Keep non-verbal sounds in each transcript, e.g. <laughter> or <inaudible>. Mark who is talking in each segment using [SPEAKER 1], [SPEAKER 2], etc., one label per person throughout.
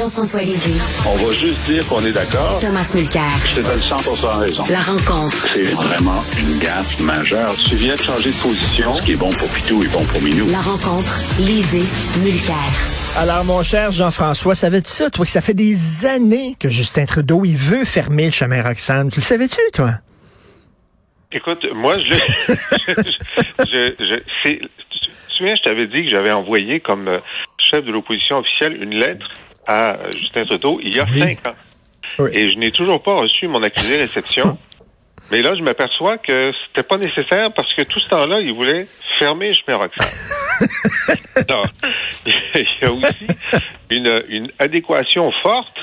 [SPEAKER 1] Jean-François Lisée.
[SPEAKER 2] On va juste dire qu'on est d'accord.
[SPEAKER 1] Thomas Mulcair.
[SPEAKER 2] Je te donne 100 raison.
[SPEAKER 1] La rencontre.
[SPEAKER 2] C'est vraiment une gaffe majeure. Tu viens de changer de position. Ce qui est bon pour Pitou est bon pour Minou.
[SPEAKER 1] La rencontre. Lisée. Mulcair.
[SPEAKER 3] Alors, mon cher Jean-François, savais-tu ça, toi, que ça fait des années que Justin Trudeau, il veut fermer le chemin Roxham? Tu le savais-tu, toi?
[SPEAKER 4] Écoute, moi, je, <laughs> je, je, je tu te souviens, je t'avais dit que j'avais envoyé comme euh, chef de l'opposition officielle une lettre à euh, Justin Trudeau il y a
[SPEAKER 3] Oui.
[SPEAKER 4] cinq ans.
[SPEAKER 3] Oui.
[SPEAKER 4] Et je n'ai toujours pas reçu mon accusé réception. <laughs> Mais là, je m'aperçois que c'était pas nécessaire parce que tout ce temps-là, il voulait fermer chemin. <laughs> Alors, <laughs> il y a aussi une, une adéquation forte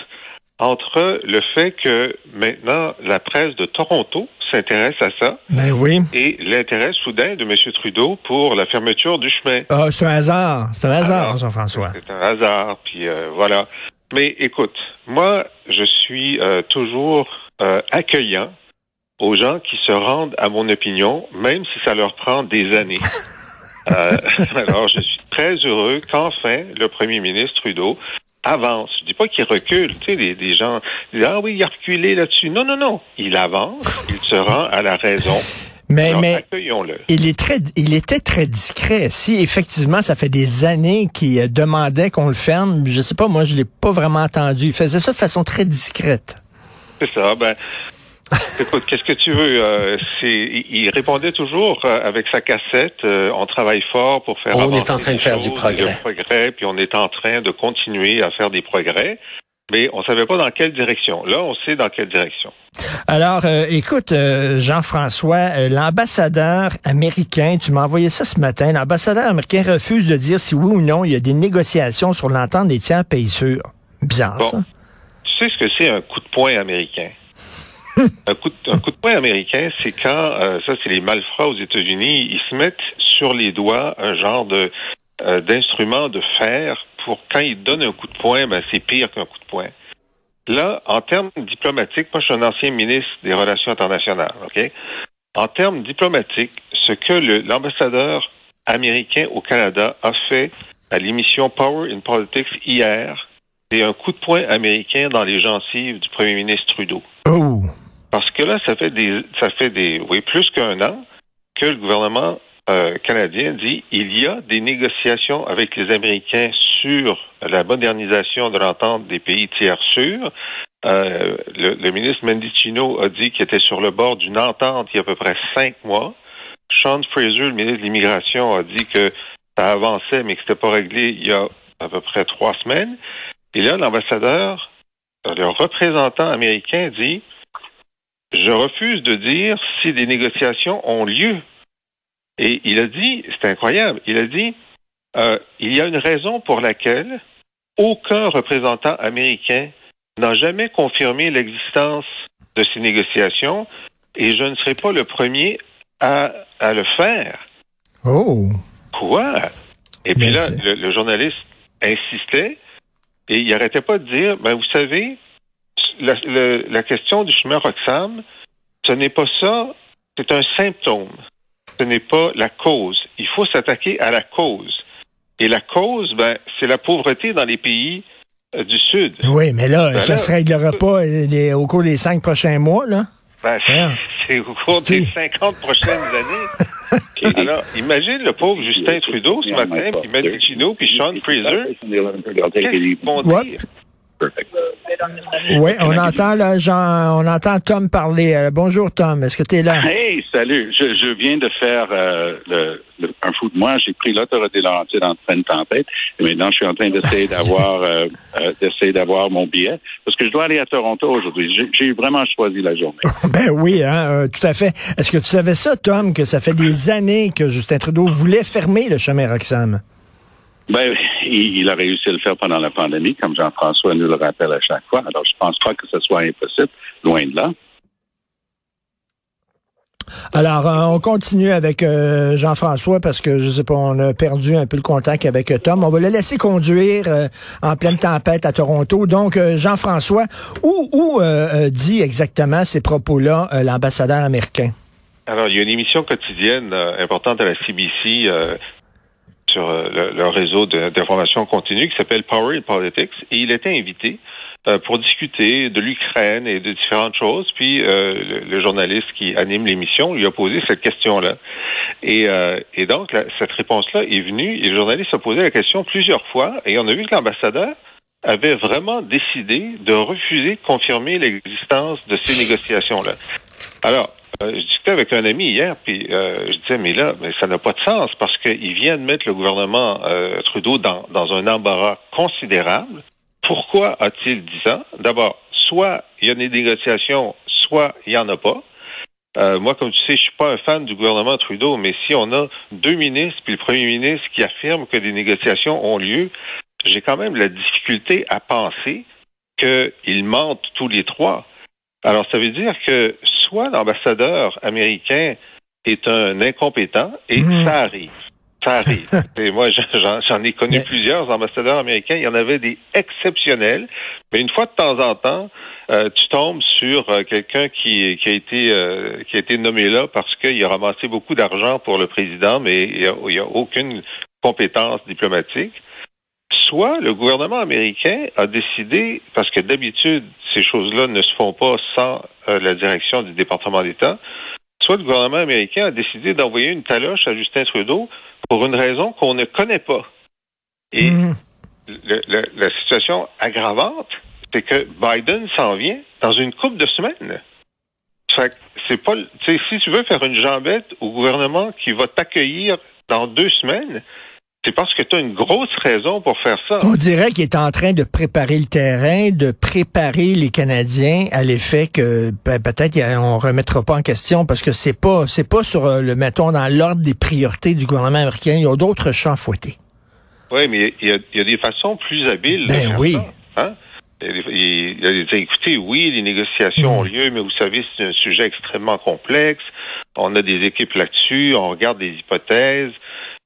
[SPEAKER 4] entre le fait que maintenant la presse de Toronto s'intéresse à ça
[SPEAKER 3] Ben oui.
[SPEAKER 4] et l'intérêt soudain de M. Trudeau pour la fermeture du chemin.
[SPEAKER 3] Ah, c'est un hasard. C'est un hasard, Jean-François.
[SPEAKER 4] C'est un hasard, puis euh, voilà. Mais écoute, moi, je suis euh, toujours euh, accueillant aux gens qui se rendent à mon opinion, même si ça leur prend des années. <laughs> Euh, <laughs> alors, je suis très heureux qu'enfin le premier ministre Trudeau avance. Je dis pas qu'il recule. Tu sais, des, des gens disent ah oui, il a reculé là-dessus. Non, non, non. Il avance. Il se rend à la raison. <laughs>
[SPEAKER 3] Mais,
[SPEAKER 4] Alors,
[SPEAKER 3] mais, il est très, il était très discret. Si effectivement, ça fait des années qu'il euh, demandait qu'on le ferme, je sais pas, moi, je l'ai pas vraiment entendu. Il faisait ça de façon très discrète.
[SPEAKER 4] C'est ça. Ben, <laughs> écoute, qu'est-ce que tu veux euh, C'est, il répondait toujours euh, avec sa cassette. euh, on travaille fort pour faire.
[SPEAKER 5] On est en train de faire du progrès.
[SPEAKER 4] le progrès, puis on est en train de continuer à faire des progrès. Mais on savait pas dans quelle direction. Là, on sait dans quelle direction.
[SPEAKER 3] Alors, euh, écoute, euh, Jean-François, euh, l'ambassadeur américain, tu m'as envoyé ça ce matin, l'ambassadeur américain refuse de dire si oui ou non il y a des négociations sur l'entente des tiers pays sûrs. Bizarre,
[SPEAKER 4] Bon.
[SPEAKER 3] ça.
[SPEAKER 4] Tu sais ce que c'est un coup de poing américain? Un, coup de, poing américain, c'est quand, euh, ça c'est les malfrats aux États-Unis, ils se mettent sur les doigts un genre euh, d'instrument de fer pour quand ils donnent un coup de poing, ben, c'est pire qu'un coup de poing. Là, en termes diplomatiques, moi je suis un ancien ministre des Relations internationales, OK? En termes diplomatiques, ce que l'ambassadeur américain au Canada a fait à l'émission Power in Politics hier, c'est un coup de poing américain dans les gencives du premier ministre Trudeau.
[SPEAKER 3] Oh.
[SPEAKER 4] Parce que là, ça fait des, ça fait des, oui, plus qu'un an que le gouvernement euh, canadien dit il y a des négociations avec les Américains sur la modernisation de l'entente des pays tiers sûrs. Euh, le, le ministre Mendicino a dit qu'il était sur le bord d'une entente il y a à peu près cinq mois. Sean Fraser, le ministre de l'Immigration, a dit que ça avançait, mais que c'était pas réglé il y a à peu près trois semaines. Et là, l'ambassadeur, le représentant américain dit je refuse de dire si des négociations ont lieu. Et il a dit, c'est incroyable, il a dit, euh, il y a une raison pour laquelle aucun représentant américain n'a jamais confirmé l'existence de ces négociations et je ne serai pas le premier à, à le faire.
[SPEAKER 3] Oh.
[SPEAKER 4] Quoi? Et puis
[SPEAKER 3] Mais
[SPEAKER 4] là, le, le journaliste insistait et il arrêtait pas de dire, ben vous savez, la, le- la question du chemin Roxham, ce n'est pas ça, c'est un symptôme. Ce n'est pas la cause. Il faut s'attaquer à la cause. Et la cause, ben, c'est la pauvreté dans les pays euh, du Sud.
[SPEAKER 3] Oui, mais là,
[SPEAKER 4] Ben
[SPEAKER 3] ça
[SPEAKER 4] là-
[SPEAKER 3] se réglera pas euh, les- au cours des cinq prochains mois, là.
[SPEAKER 4] Ben,
[SPEAKER 3] Hein?
[SPEAKER 4] c'est au cours des
[SPEAKER 3] Si.
[SPEAKER 4] 50 prochaines années. <laughs> Alors, imagine le pauvre Justin Trudeau ce matin, puis Mendicino, puis Sean Fraser. Qu'est-ce qu'ils vont
[SPEAKER 3] What? Oui, on entend là, Jean, on entend Tom parler. Euh, bonjour Tom, est-ce que tu es là?
[SPEAKER 6] Hey, salut. Je, je viens de faire euh, le, le- un fou de moi. J'ai pris l'autoroute des Laurentides en pleine tempête. Et maintenant, je suis en train d'essayer d'avoir euh, d'essayer d'avoir mon billet parce que je dois aller à Toronto aujourd'hui. J'ai- vraiment choisi la journée. <laughs>
[SPEAKER 3] Ben oui, hein, tout à fait. Est-ce que tu savais ça, Tom, que ça fait des années que Justin Trudeau voulait fermer le chemin Roxham?
[SPEAKER 6] Ben, il, il a réussi à le faire pendant la pandémie, comme Jean-François nous le rappelle à chaque fois. Alors, je pense pas que ce soit impossible, loin de là.
[SPEAKER 3] Alors, euh, on continue avec euh, Jean-François parce que, je sais pas, on a perdu un peu le contact avec euh, Tom. On va le laisser conduire euh, en pleine tempête à Toronto. Donc, euh, Jean-François, où, où euh, euh, dit exactement ces propos-là euh, l'ambassadeur américain?
[SPEAKER 4] Alors, il y a une émission quotidienne euh, importante à la CBC, euh, sur le, le réseau d'information continue qui s'appelle Power in Politics et il était invité euh, pour discuter de l'Ukraine et de différentes choses. Puis euh, le, journaliste qui anime l'émission lui a posé cette question-là. Et, euh, et donc, cette réponse-là est venue et le journaliste a posé la question plusieurs fois et on a vu que l'ambassadeur avait vraiment décidé de refuser de confirmer l'existence de ces négociations-là. Alors, je discutais avec un ami hier, puis je disais, mais là, mais ça n'a pas de sens parce qu'il vient de mettre le gouvernement Trudeau dans, dans un embarras considérable. Pourquoi a-t-il dit ça? D'abord, soit il y a des négociations, soit il n'y en a pas. Euh, moi, comme tu sais, je suis pas un fan du gouvernement Trudeau, mais si on a deux ministres puis le premier ministre qui affirme que des négociations ont lieu, j'ai quand même la difficulté à penser qu'ils mentent tous les trois. Alors, ça veut dire que soit l'ambassadeur américain est un incompétent, et mmh. ça arrive ça arrive. <laughs> Et moi, j'en ai connu plusieurs ambassadeurs américains. Il y en avait des exceptionnels, mais une fois de temps en temps, euh, tu tombes sur euh, quelqu'un qui, qui a été euh, qui a été nommé là parce qu'il a ramassé beaucoup d'argent pour le président, mais il n'y a, a, aucune compétence diplomatique. Soit le gouvernement américain a décidé, parce que d'habitude ces choses-là ne se font pas sans la direction du département d'État, soit le gouvernement américain a décidé d'envoyer une taloche à Justin Trudeau pour une raison qu'on ne connaît pas. Et mhm. la situation aggravante, c'est que Biden s'en vient dans une couple de semaines. c'est pas, si tu veux faire une jambette au gouvernement qui va t'accueillir dans deux semaines, c'est parce que tu as une grosse raison pour faire ça.
[SPEAKER 3] On dirait qu'il est en train de préparer le terrain, de préparer les Canadiens à l'effet que ben, peut-être on remettra pas en question parce que c'est pas c'est pas sur euh, le mettons dans l'ordre des priorités du gouvernement américain. Il y a d'autres champs fouettés.
[SPEAKER 4] Oui, mais il y, a, des façons plus habiles.
[SPEAKER 3] Ben oui.
[SPEAKER 4] hein? Il, a dit, écoutez, oui, les négociations ont mm. lieu, mais vous savez, c'est un sujet extrêmement complexe. On a des équipes là-dessus, on regarde des hypothèses.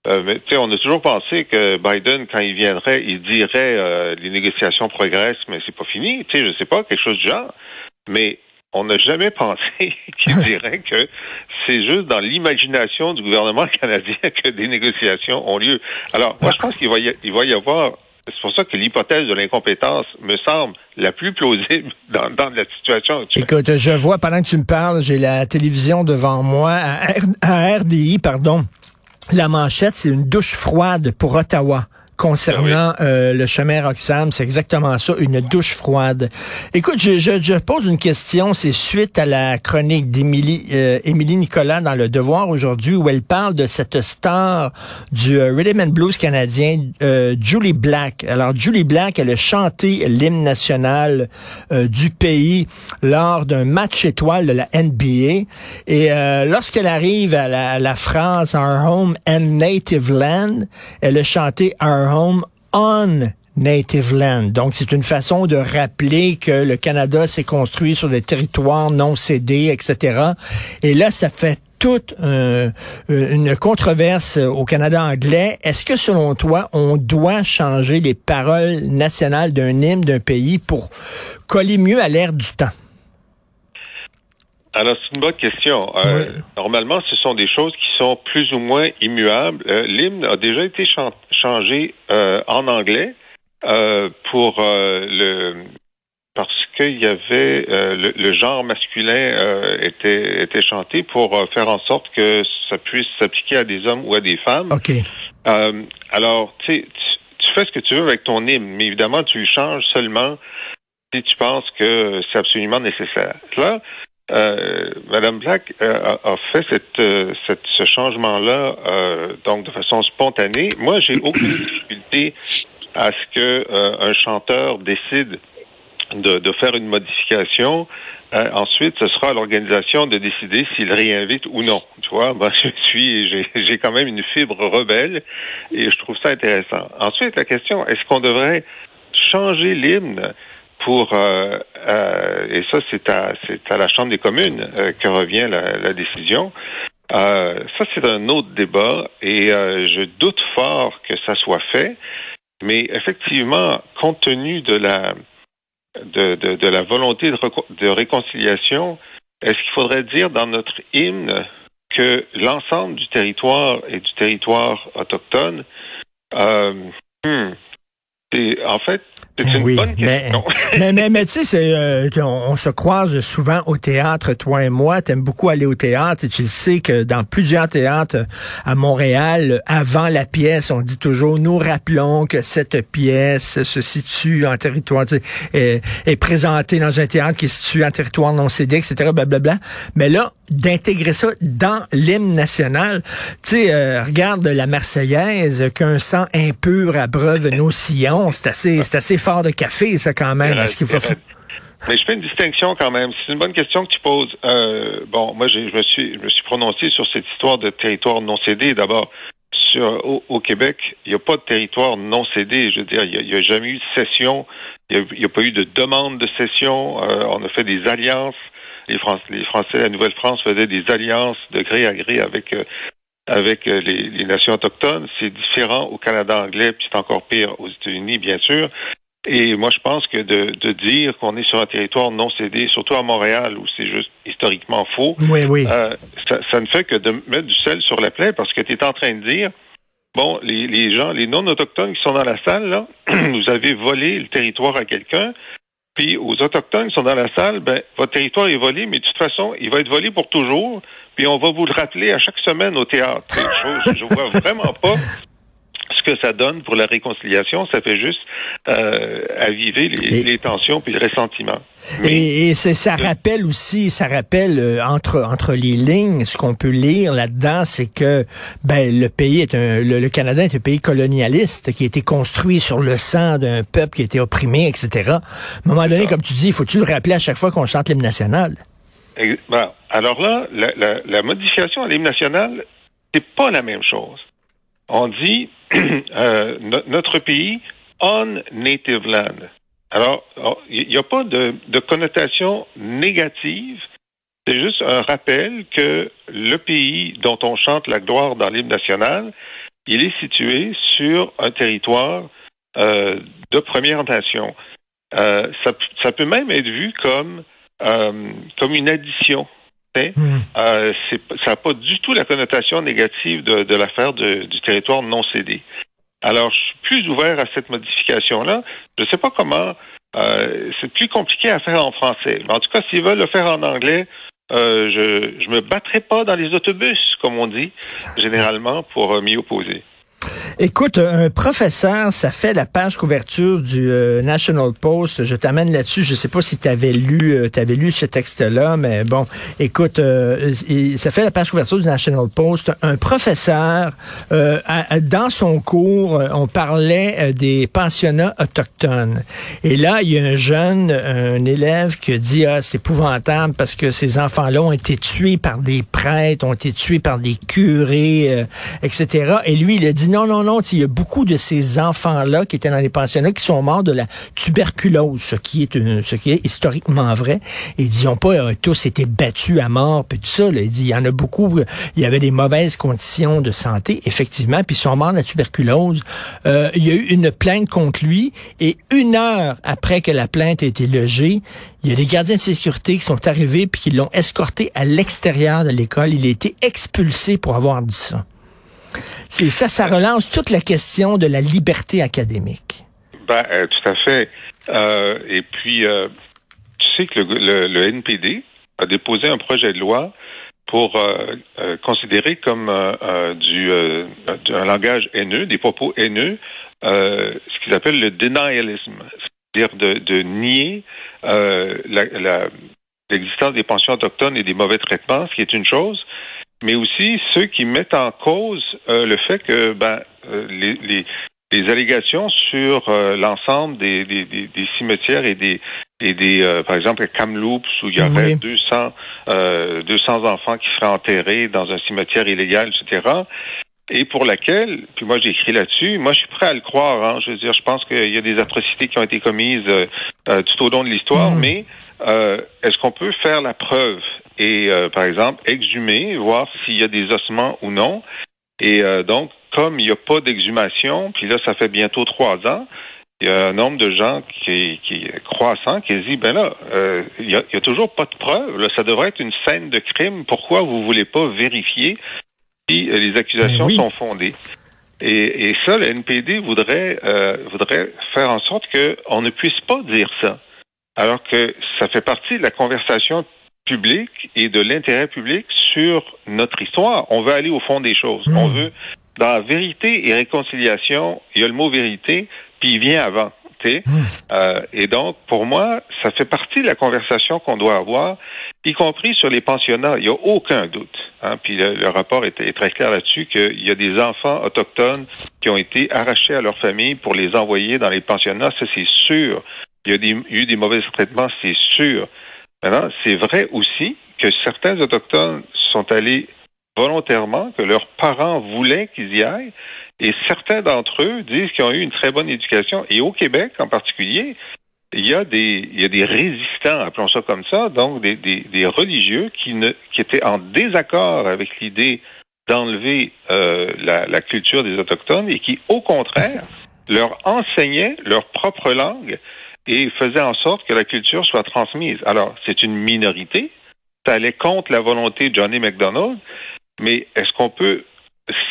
[SPEAKER 4] Euh, mais on a toujours pensé que Biden, quand il viendrait, il dirait euh, les négociations progressent, mais c'est pas fini. Tu sais, je sais pas, quelque chose du genre. Mais on n'a jamais <laughs> pensé qu'il <laughs> dirait que c'est juste dans l'imagination du gouvernement <laughs> canadien que des négociations ont lieu. Alors, moi, je pense qu'il va il va y avoir c'est pour ça que l'hypothèse de l'incompétence me semble la plus plausible dans, dans la situation actuelle.
[SPEAKER 3] Écoute, je vois, pendant que tu me parles, j'ai la télévision devant moi, à RDI, pardon. La manchette, c'est une douche froide pour Ottawa concernant ah euh, le chemin Roxham. C'est exactement ça, une douche froide. Écoute, je, je, je pose une question. C'est suite à la chronique d'Émilie euh, Émilie Nicolas dans Le Devoir aujourd'hui, où elle parle de cette star du euh, Rhythm and Blues canadien, euh, Julie Black. Alors, Julie Black, elle a chanté l'hymne national du pays lors d'un match étoile de la NBA. Et lorsqu'elle arrive à la, à la phrase Our Home and Native Land, elle a chanté Our on native land. Donc, c'est une façon de rappeler que le Canada s'est construit sur des territoires non cédés, etc. Et là, ça fait toute euh, une controverse au Canada anglais. Est-ce que selon toi, on doit changer les paroles nationales d'un hymne d'un pays pour coller mieux à l'ère du temps?
[SPEAKER 4] Alors, c'est une bonne question. Euh, normalement, ce sont des choses qui sont plus ou moins immuables. Euh, l'hymne a déjà été changé euh, en anglais pour le parce qu'il y avait le, genre masculin était était chanté pour faire en sorte que ça puisse s'appliquer à des hommes ou à des femmes.
[SPEAKER 3] Ok.
[SPEAKER 4] alors, tu, tu fais ce que tu veux avec ton hymne, mais évidemment, tu le changes seulement si tu penses que c'est absolument nécessaire. Là, euh, Madame Black euh, a, fait cette, euh, cette ce changement-là donc de façon spontanée. Moi, j'ai aucune <clears throat> difficulté à ce que un chanteur décide de, de, faire une modification. ensuite, ce sera à l'organisation de décider s'il réinvite ou non. Tu vois, je suis, j'ai quand même une fibre rebelle et je trouve ça intéressant. Ensuite, la question est-ce qu'on devrait changer l'hymne pour euh, euh, et ça c'est à c'est à la Chambre des communes euh, que revient la, la décision. ça c'est un autre débat et je doute fort que ça soit fait, mais effectivement compte tenu de la de, de, la volonté de, de réconciliation, est-ce qu'il faudrait dire dans notre hymne que l'ensemble du territoire et du territoire autochtone Euh, hmm. En fait, c'est
[SPEAKER 3] Ben
[SPEAKER 4] une
[SPEAKER 3] oui,
[SPEAKER 4] bonne
[SPEAKER 3] mais,
[SPEAKER 4] question. <laughs>
[SPEAKER 3] mais, mais, mais tu sais, c'est, euh, on, on se croise souvent au théâtre, toi et moi. T'aimes beaucoup aller au théâtre et tu le sais que dans plusieurs théâtres à Montréal, avant la pièce, on dit toujours, nous rappelons que cette pièce se situe en territoire, est, est présentée dans un théâtre qui est situé en territoire non cédé, etc., blablabla. Mais là, d'intégrer ça dans l'hymne national, tu sais, euh, regarde la Marseillaise, qu'un sang impur abreuve nos sillons, c'est assez, c'est assez fort de café, ça, quand même.
[SPEAKER 4] Mais je fais une distinction quand même. C'est une bonne question que tu poses. Euh, bon, moi, je me suis, je me suis prononcé sur cette histoire de territoire non cédé. D'abord, au Québec, il n'y a pas de territoire non cédé. Je veux dire, il n'y a, jamais eu de cession. Il n'y a, pas eu de demande de cession. Euh, on a fait des alliances. Les, Français, les Français, la Nouvelle-France faisaient des alliances de gré à gré avec euh, avec euh, les, les nations autochtones. C'est différent au Canada anglais, puis c'est encore pire aux États-Unis, bien sûr. Et moi, je pense que de, de dire qu'on est sur un territoire non cédé, surtout à Montréal, où c'est juste historiquement faux,
[SPEAKER 3] Oui, oui.
[SPEAKER 4] euh, ça, ça ne fait que de mettre du sel sur la plaie parce que tu es en train de dire, bon, les, les gens, les non-autochtones qui sont dans la salle, là, <clears throat> vous avez volé le territoire à quelqu'un, puis aux autochtones qui sont dans la salle, ben, votre territoire est volé, mais de toute façon, il va être volé pour toujours, puis on va vous le rappeler à chaque semaine au théâtre. Chose, je vois vraiment pas ce que ça donne pour la réconciliation. Ça fait juste euh, aviver les,
[SPEAKER 3] Et-
[SPEAKER 4] les tensions puis le ressentiment. Mais-
[SPEAKER 3] Et, ça rappelle aussi, ça rappelle euh, entre entre les lignes, ce qu'on peut lire là-dedans, c'est que ben le pays est un, le, le Canada est un pays colonialiste qui a été construit sur le sang d'un peuple qui a été opprimé, etc. À un moment donné, comme tu dis, faut-tu le rappeler à chaque fois qu'on chante l'hymne national?
[SPEAKER 4] Bon, alors là, la, la- la modification à l'hymne national, c'est pas la même chose. On dit <clears throat> euh, no- notre pays on native land. Alors, il n'y a pas de, connotation négative. C'est juste un rappel que le pays dont on chante la gloire dans l'hymne national, il est situé sur un territoire euh, de Première Nation. Euh, ça, peut même être vu comme comme une addition. Hein. Euh, ça n'a pas du tout la connotation négative de, de l'affaire du territoire non cédé. Alors, je suis plus ouvert à cette modification-là. Je ne sais pas comment. euh, c'est plus compliqué à faire en français. Mais en tout cas, s'ils veulent le faire en anglais, euh, je je me battrai pas dans les autobus, comme on dit généralement, pour m'y opposer.
[SPEAKER 3] Écoute, un professeur, ça fait la page couverture du euh, National Post. Je t'amène là-dessus. Je sais pas si tu avais lu, euh, lu ce texte-là, mais bon, écoute, euh, ça fait la page couverture du National Post. Un professeur, dans son cours, on parlait des pensionnats autochtones. Et là, il y a un jeune, un élève qui dit, ah, c'est épouvantable parce que ces enfants-là ont été tués par des prêtres, ont été tués par des curés, etc. Et lui, il a dit, non, non, non, sais, il y a beaucoup de ces enfants-là qui étaient dans les pensionnats qui sont morts de la tuberculose, ce qui est, une, ce qui est historiquement vrai. Il dit, ils n'ont pas euh, tous été battus à mort, puis tout ça. là. Il dit, il y en a beaucoup, il y avait des mauvaises conditions de santé, effectivement, puis ils sont morts de la tuberculose. Euh, il y a eu une plainte contre lui, et une heure après que la plainte ait été logée, il y a des gardiens de sécurité qui sont arrivés puis qui l'ont escorté à l'extérieur de l'école. Il a été expulsé pour avoir dit ça. C'est ça, ça relance toute la question de la liberté académique.
[SPEAKER 4] Ben, euh, tout à fait. Euh, et puis, euh, tu sais que le, le- le NPD a déposé un projet de loi pour euh, euh, considérer comme euh, euh, du, euh, un langage haineux, des propos haineux, euh, ce qu'ils appellent le denialism, c'est-à-dire de, de nier euh, la- la- l'existence des pensions autochtones et des mauvais traitements, ce qui est une chose, mais aussi ceux qui mettent en cause euh, le fait que ben, euh, les, les, les allégations sur euh, l'ensemble des, des, des, des cimetières et des et des euh, par exemple à Kamloops où il y aurait
[SPEAKER 3] Oui.
[SPEAKER 4] 200 euh, 200 enfants qui seraient enterrés dans un cimetière illégal, etc. Et pour laquelle, puis moi j'ai écrit là-dessus, moi je suis prêt à le croire. Hein, je veux dire, je pense qu'il y a des atrocités qui ont été commises euh, euh, tout au long de l'histoire,
[SPEAKER 3] Mm.
[SPEAKER 4] mais euh, est-ce qu'on peut faire la preuve et euh, par exemple exhumer, voir s'il y a des ossements ou non? Et euh, donc, comme il n'y a pas d'exhumation, puis là, ça fait bientôt trois ans, il y a un nombre de gens qui, qui est croissant qui se dit, ben là, euh, il n'y a, toujours pas de preuves. Là, ça devrait être une scène de crime. Pourquoi vous voulez pas vérifier les accusations
[SPEAKER 3] oui.
[SPEAKER 4] sont fondées? Et, et ça, le NPD voudrait euh, voudrait faire en sorte qu'on ne puisse pas dire ça, alors que ça fait partie de la conversation publique et de l'intérêt public sur notre histoire. On veut aller au fond des choses. On veut, dans vérité et réconciliation, il y a le mot vérité, puis il vient avant. Euh, et donc, pour moi, ça fait partie de la conversation qu'on doit avoir, y compris sur les pensionnats. Il n'y a aucun doute. Hein, puis le, le rapport est, est, très clair là-dessus qu'il y a des enfants autochtones qui ont été arrachés à leur famille pour les envoyer dans les pensionnats. Ça, c'est sûr. Il y a eu des mauvais traitements, c'est sûr. Maintenant, c'est vrai aussi que certains autochtones sont allés volontairement, que leurs parents voulaient qu'ils y aillent, et certains d'entre eux disent qu'ils ont eu une très bonne éducation. Et au Québec, en particulier, il y a des, il y a des résistants, appelons ça comme ça, donc des, des, des religieux qui, ne, qui étaient en désaccord avec l'idée d'enlever euh, la, la culture des Autochtones et qui, au contraire, leur enseignaient leur propre langue et faisaient en sorte que la culture soit transmise. Alors, c'est une minorité, ça allait contre la volonté de Johnny MacDonald, mais est-ce qu'on peut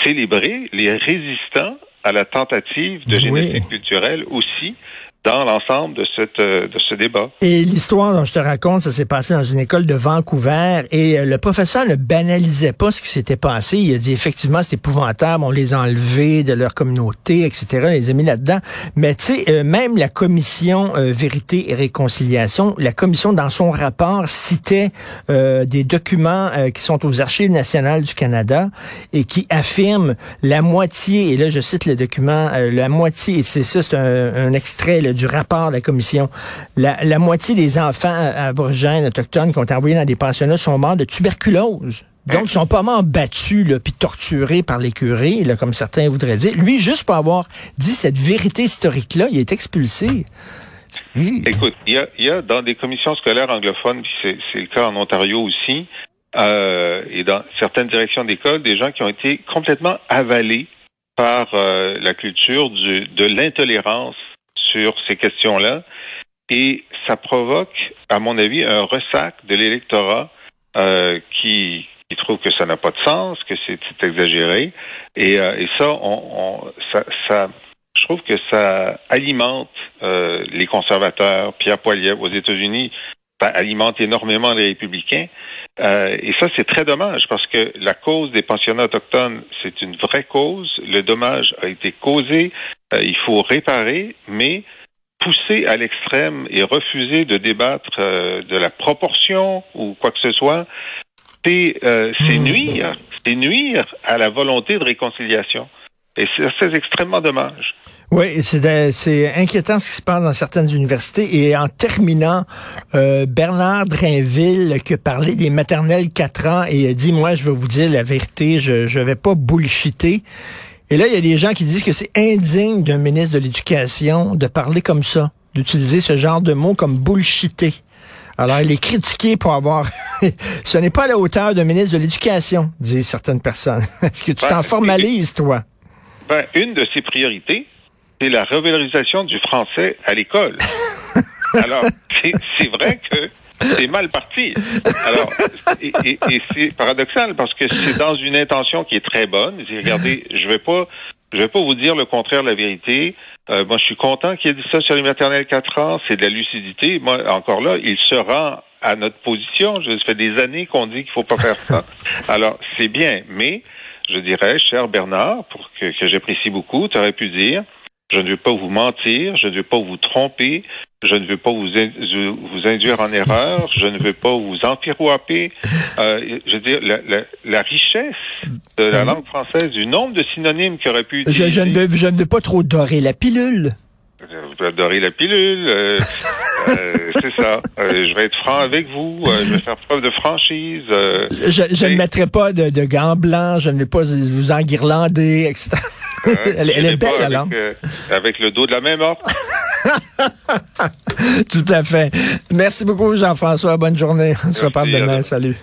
[SPEAKER 4] célébrer les résistants à la tentative de génétique oui. culturelle aussi dans l'ensemble de cette euh, de ce débat.
[SPEAKER 3] Et l'histoire dont je te raconte, ça s'est passé dans une école de Vancouver et euh, le professeur ne banalisait pas ce qui s'était passé. Il a dit effectivement c'est épouvantable, on les a enlevés de leur communauté, etc. les a mis là-dedans. Mais tu sais, euh, même la commission vérité et réconciliation, la commission dans son rapport citait des documents qui sont aux archives nationales du Canada et qui affirment la moitié. Et là je cite le document, la moitié. Et c'est ça, c'est un, un extrait. Du rapport de la commission. La, la moitié des enfants aborigènes autochtones qui ont été envoyés dans des pensionnats sont morts de tuberculose. Donc, ils sont pas morts battus là, puis torturés par les curés, là, comme certains voudraient dire. Lui, juste pour avoir dit cette vérité historique-là, il est expulsé.
[SPEAKER 4] Mmh. Écoute, il y a, y a, dans des commissions scolaires anglophones, puis c'est le cas en Ontario aussi, euh, et dans certaines directions d'école, des gens qui ont été complètement avalés par euh, la culture du, de l'intolérance sur ces questions-là. Et ça provoque, à mon avis, un ressac de l'électorat euh, qui, trouve que ça n'a pas de sens, que c'est exagéré. Et, euh, et ça, on, je trouve que ça alimente euh, les conservateurs. Pierre Poilievre aux États-Unis ça alimente énormément les républicains. Euh, et ça, c'est très dommage parce que la cause des pensionnats autochtones, c'est une vraie cause. Le dommage a été causé. Euh, il faut réparer, mais pousser à l'extrême et refuser de débattre euh, de la proportion ou quoi que ce soit, c'est euh, nuire, c'est nuire à la volonté de réconciliation. Et c'est extrêmement dommage.
[SPEAKER 3] Oui, c'est inquiétant ce qui se passe dans certaines universités. Et en terminant, euh, Bernard Drainville qui a parlé des maternelles 4 ans et a dit, moi, je vais vous dire la vérité, je ne vais pas bullshiter. Et là, il y a des gens qui disent que c'est indigne d'un ministre de l'Éducation de parler comme ça, d'utiliser ce genre de mots comme bullshiter. Alors, il est critiqué pour avoir... <laughs> ce n'est pas à la hauteur d'un ministre de l'Éducation, disent certaines personnes. <laughs> Est-ce que tu t'en formalises, toi?
[SPEAKER 4] Ben, une de ses priorités, c'est la revalorisation du français à l'école. <laughs> Alors, c'est vrai que c'est mal parti. Alors, et, et, et c'est paradoxal parce que c'est dans une intention qui est très bonne. Regardez, je vais pas, je vais pas vous dire le contraire de la vérité. Euh, moi, je suis content qu'il ait dit ça sur les maternelles 4 ans. C'est de la lucidité. Moi, encore là, il se rend à notre position. Je, ça fait des années qu'on dit qu'il faut pas faire ça. Alors, c'est bien, mais je dirais, cher Bernard, pour que, que j'apprécie beaucoup, tu aurais pu dire, je ne veux pas vous mentir, je ne veux pas vous tromper, je ne veux pas vous, vous induire en erreur, je ne veux pas vous empirouaper. Euh, je veux dire, la, la, la, richesse de la langue française, du nombre de synonymes qu'il aurait pu utiliser.
[SPEAKER 3] Je, je, ne veux, je ne veux pas trop dorer la pilule.
[SPEAKER 4] Vous adorer la pilule, euh, <laughs> euh, c'est ça. Euh, je vais être franc avec vous, je vais faire preuve de franchise.
[SPEAKER 3] Je, je ne mettrai pas de, de, gants blancs, je ne vais pas vous enguirlander, etc. <laughs> elle, elle est belle, langue.
[SPEAKER 4] avec le dos de la même ordre. <laughs>
[SPEAKER 3] Tout à fait. Merci beaucoup, Jean-François. Bonne journée. On se reparle demain. Salut.